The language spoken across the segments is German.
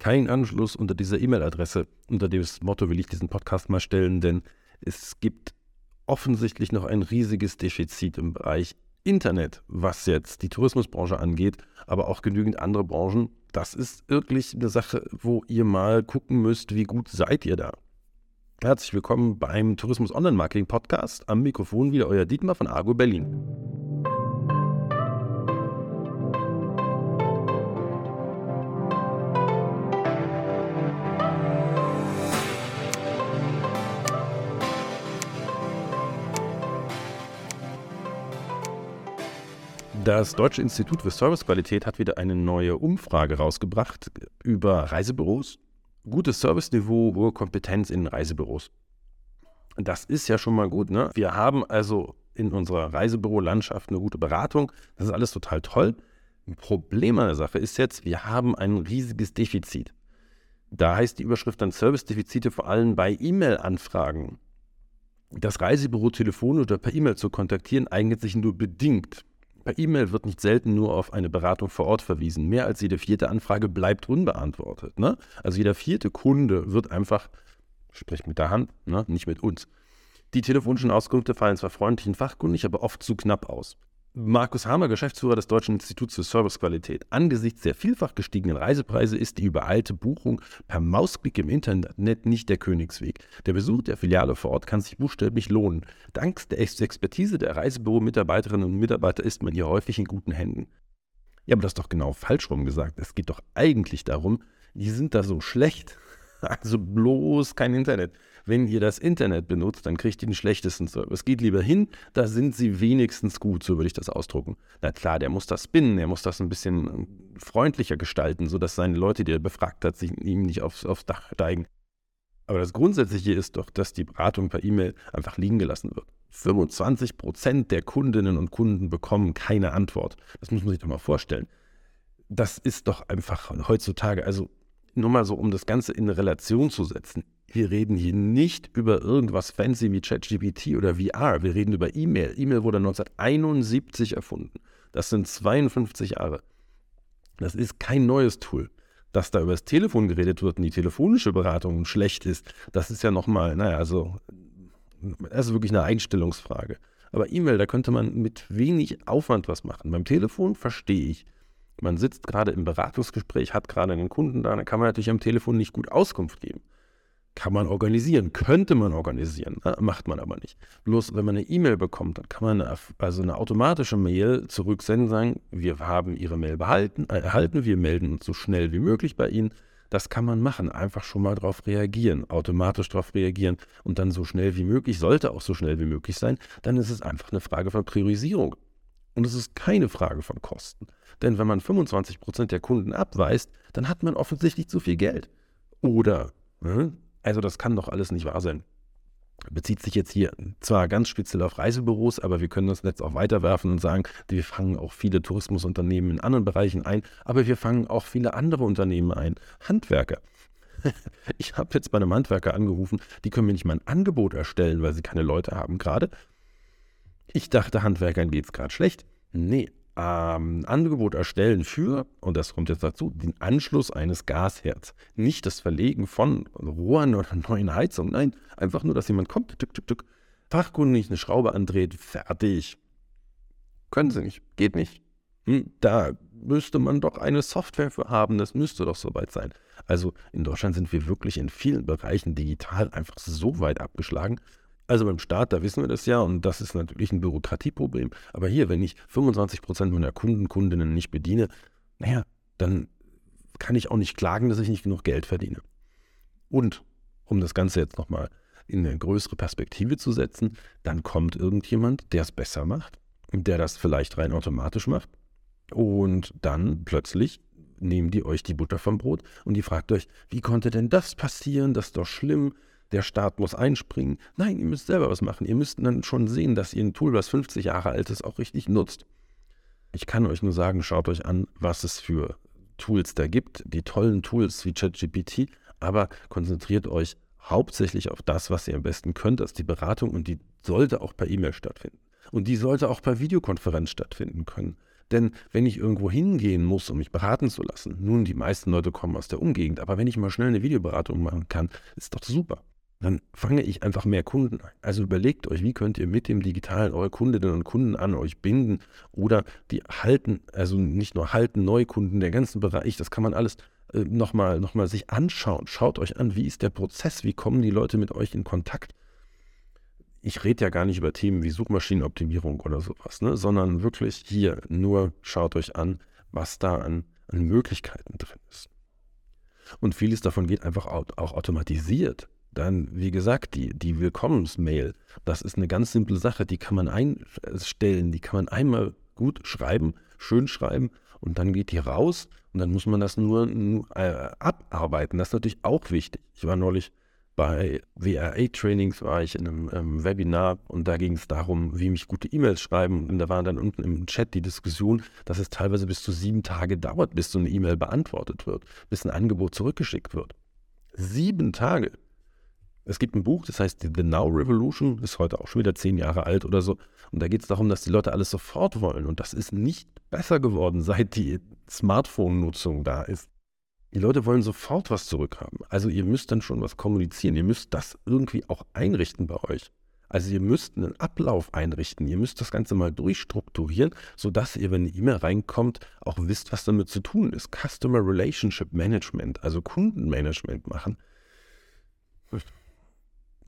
kein Anschluss unter dieser E-Mail-Adresse. Unter dem Motto will ich diesen Podcast mal stellen, denn es gibt offensichtlich noch ein riesiges Defizit im Bereich Internet, was jetzt die Tourismusbranche angeht, aber auch genügend andere Branchen. Das ist wirklich eine Sache, wo ihr mal gucken müsst, wie gut seid ihr da. Herzlich willkommen beim Tourismus Online Marketing Podcast. Am Mikrofon wieder euer Dietmar von Argo Berlin. Das Deutsche Institut für Servicequalität hat wieder eine neue Umfrage rausgebracht über Reisebüros. Gutes Serviceniveau, hohe Kompetenz in Reisebüros. Das ist ja schon mal gut. Ne? Wir haben also in unserer Reisebürolandschaft eine gute Beratung. Das ist alles total toll. Ein Problem an der Sache ist jetzt, wir haben ein riesiges Defizit. Da heißt die Überschrift dann Servicedefizite vor allem bei E-Mail-Anfragen. Das Reisebüro telefon oder per E-Mail zu kontaktieren eignet sich nur bedingt. Per E-Mail wird nicht selten nur auf eine Beratung vor Ort verwiesen. Mehr als jede vierte Anfrage bleibt unbeantwortet. Ne? Also jeder vierte Kunde wird einfach, spricht mit der Hand, ne? nicht mit uns. Die telefonischen Auskünfte fallen zwar freundlich und fachkundig, aber oft zu knapp aus. Markus Hamer, Geschäftsführer des Deutschen Instituts für Servicequalität. Angesichts der vielfach gestiegenen Reisepreise ist die übereilte Buchung per Mausklick im Internet nicht der Königsweg. Der Besuch der Filiale vor Ort kann sich buchstäblich lohnen. Dank der Expertise der Reisebüro-Mitarbeiterinnen und Mitarbeiter ist man hier häufig in guten Händen. Ja, aber das ist doch genau falsch rum gesagt. Es geht doch eigentlich darum, die sind da so schlecht. Also bloß kein Internet. Wenn ihr das Internet benutzt, dann kriegt ihr den schlechtesten Service. Geht lieber hin, da sind sie wenigstens gut, so würde ich das ausdrucken. Na klar, der muss das spinnen, er muss das ein bisschen äh, freundlicher gestalten, sodace seine Leute, die er befragt hat, sich ihm nicht aufs, aufs Dach steigen. Aber das Grundsätzliche ist doch, dass die Beratung per E-Mail einfach liegen gelassen wird. 25 Prozent der Kundinnen und Kunden bekommen keine Antwort. Das muss man sich doch mal vorstellen. Das ist doch einfach heutzutage, also nur mal so, um das Ganze in Relation zu setzen. Wir reden hier nicht über irgendwas fancy wie ChatGPT oder VR. Wir reden über E-Mail. E-Mail wurde 1971 erfunden. Das sind 52 Jahre. Das ist kein neues Tool. Dass da über das Telefon geredet wird und die telefonische Beratung schlecht ist, das ist ja nochmal, naja, also, das ist wirklich eine Einstellungsfrage. Aber E-Mail, da könnte man mit wenig Aufwand was machen. Beim Telefon verstehe ich. Man sitzt gerade im Beratungsgespräch, hat gerade einen Kunden da, dann kann man natürlich am Telefon nicht gut Auskunft geben. Kann man organisieren, könnte man organisieren, ne? macht man aber nicht. Bloß wenn man eine E-Mail bekommt, dann kann man eine, also eine automatische Mail zurücksenden, sagen, wir haben Ihre Mail behalten, äh, erhalten, wir melden uns so schnell wie möglich bei Ihnen. Das kann man machen, einfach schon mal darauf reagieren, automatisch darauf reagieren und dann so schnell wie möglich, sollte auch so schnell wie möglich sein, dann ist es einfach eine Frage von Priorisierung. Und es ist keine Frage von Kosten. Denn wenn man 25% der Kunden abweist, dann hat man offensichtlich zu viel Geld. Oder, ne? Also das kann doch alles nicht wahr sein. Bezieht sich jetzt hier zwar ganz speziell auf Reisebüros, aber wir können das Netz auch weiterwerfen und sagen, wir fangen auch viele Tourismusunternehmen in anderen Bereichen ein, aber wir fangen auch viele andere Unternehmen ein. Handwerker. Ich habe jetzt bei einem Handwerker angerufen, die können mir nicht mal ein Angebot erstellen, weil sie keine Leute haben gerade. Ich dachte, Handwerkern geht es gerade schlecht. Nee, ähm, Angebot erstellen für, und das kommt jetzt dazu, den Anschluss eines Gasherds. Nicht das Verlegen von Rohren oder neuen Heizungen. Nein, einfach nur, dass jemand kommt, tück, tück, tück, fachkundig eine Schraube andreht, fertig. Können sie nicht, geht nicht. Hm, da müsste man doch eine Software für haben, das müsste doch soweit sein. Also in Deutschland sind wir wirklich in vielen Bereichen digital einfach so weit abgeschlagen, also beim Staat, da wissen wir das ja und das ist natürlich ein Bürokratieproblem. Aber hier, wenn ich 25 Prozent meiner Kunden, Kundinnen nicht bediene, naja, dann kann ich auch nicht klagen, dass ich nicht genug Geld verdiene. Und um das Ganze jetzt nochmal in eine größere Perspektive zu setzen, dann kommt irgendjemand, der es besser macht, der das vielleicht rein automatisch macht. Und dann plötzlich nehmen die euch die Butter vom Brot und die fragt euch, wie konnte denn das passieren? Das ist doch schlimm der Staat muss einspringen. Nein, ihr müsst selber was machen. Ihr müsst dann schon sehen, dass ihr ein Tool, was 50 Jahre alt ist, auch richtig nutzt. Ich kann euch nur sagen, schaut euch an, was es für Tools da gibt, die tollen Tools wie ChatGPT, aber konzentriert euch hauptsächlich auf das, was ihr am besten könnt, das ist die Beratung und die sollte auch per E-Mail stattfinden. Und die sollte auch per Videokonferenz stattfinden können. Denn wenn ich irgendwo hingehen muss, um mich beraten zu lassen, nun, die meisten Leute kommen aus der Umgegend, aber wenn ich mal schnell eine Videoberatung machen kann, ist doch super. Dann fange ich einfach mehr Kunden ein. Also überlegt euch, wie könnt ihr mit dem Digitalen eure Kundinnen und Kunden an euch binden oder die halten, also nicht nur halten, Neukunden, der ganzen Bereich, das kann man alles äh, nochmal noch mal sich anschauen. Schaut euch an, wie ist der Prozess, wie kommen die Leute mit euch in Kontakt ich rede ja gar nicht über Themen wie Suchmaschinenoptimierung oder sowas, ne, sondern wirklich hier nur schaut euch an, was da an, an Möglichkeiten drin ist. Und vieles davon geht einfach auch, auch automatisiert. Dann, wie gesagt, die, die Willkommensmail, das ist eine ganz simple Sache, die kann man einstellen, die kann man einmal gut schreiben, schön schreiben und dann geht die raus und dann muss man das nur, nur äh, abarbeiten. Das ist natürlich auch wichtig. Ich war neulich bei WRA-Trainings war ich in einem ähm, Webinar und da ging es darum, wie mich gute E-Mails schreiben. Und da war dann unten im Chat die Diskussion, dass es teilweise bis zu sieben Tage dauert, bis so eine E-Mail beantwortet wird, bis ein Angebot zurückgeschickt wird. Sieben Tage. Es gibt ein Buch, das heißt The Now Revolution, ist heute auch schon wieder zehn Jahre alt oder so. Und da geht es darum, dass die Leute alles sofort wollen. Und das ist nicht besser geworden, seit die Smartphone-Nutzung da ist. Die Leute wollen sofort was zurückhaben. Also ihr müsst dann schon was kommunizieren. Ihr müsst das irgendwie auch einrichten bei euch. Also ihr müsst einen Ablauf einrichten. Ihr müsst das Ganze mal durchstrukturieren, sodass ihr, wenn eine E-Mail reinkommt, auch wisst, was damit zu tun ist. Customer Relationship Management, also Kundenmanagement machen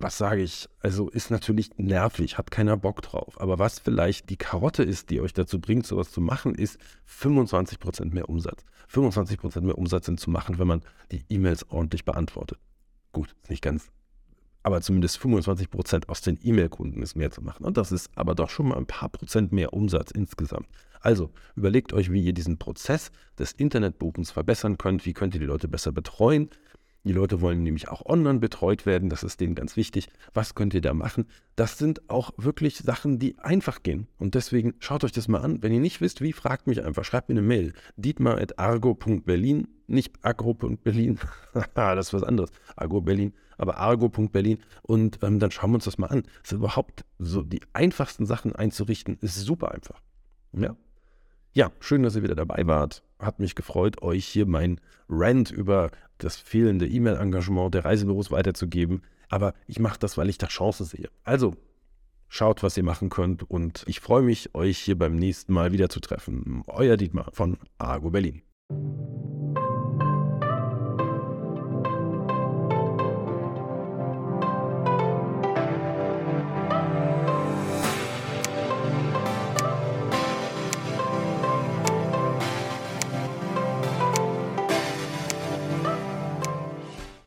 was sage ich, also ist natürlich nervig, hat keiner Bock drauf. Aber was vielleicht die Karotte ist, die euch dazu bringt, sowas zu machen, ist 25% mehr Umsatz. 25% mehr Umsatz sind zu machen, wenn man die E-Mails ordentlich beantwortet. Gut, nicht ganz. Aber zumindest 25% aus den E-Mail-Kunden ist mehr zu machen. Und das ist aber doch schon mal ein paar Prozent mehr Umsatz insgesamt. Also überlegt euch, wie ihr diesen Prozess des Internetbuchens verbessern könnt. Wie könnt ihr die Leute besser betreuen? Die Leute wollen nämlich auch online betreut werden, das ist denen ganz wichtig. Was könnt ihr da machen? Das sind auch wirklich Sachen, die einfach gehen. Und deswegen schaut euch das mal an. Wenn ihr nicht wisst, wie, fragt mich einfach. Schreibt mir eine Mail. dietmar.argo.berlin, nicht agro.berlin. das ist was anderes. Argo Berlin, aber argo.berlin. Und ähm, dann schauen wir uns das mal an. Das ist überhaupt so die einfachsten Sachen einzurichten, ist super einfach. Ja. Ja, schön, dass ihr wieder dabei wart. Hat mich gefreut, euch hier mein Rant über das fehlende E-Mail-Engagement der Reisebüros weiterzugeben. Aber ich mache das, weil ich da Chance sehe. Also, schaut, was ihr machen könnt und ich freue mich, euch hier beim nächsten Mal wieder zu treffen. Euer Dietmar von Argo Berlin.